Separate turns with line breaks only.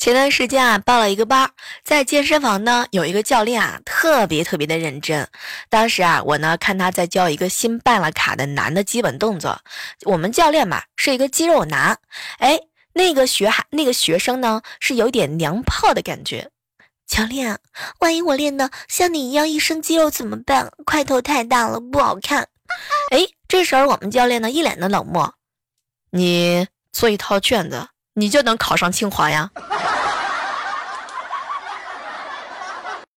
前段时间啊，报了一个班，在健身房呢，有一个教练啊，特别特别的认真。当时啊，我呢看他在教一个新办了卡的男的基本动作。我们教练嘛是一个肌肉男，哎，那个学孩那个学生呢是有点娘炮的感觉。教练，万一我练的像你一样一身肌肉怎么办？块头太大了不好看。哎，这时候我们教练呢一脸的冷漠，你做一套卷子。你就能考上清华呀？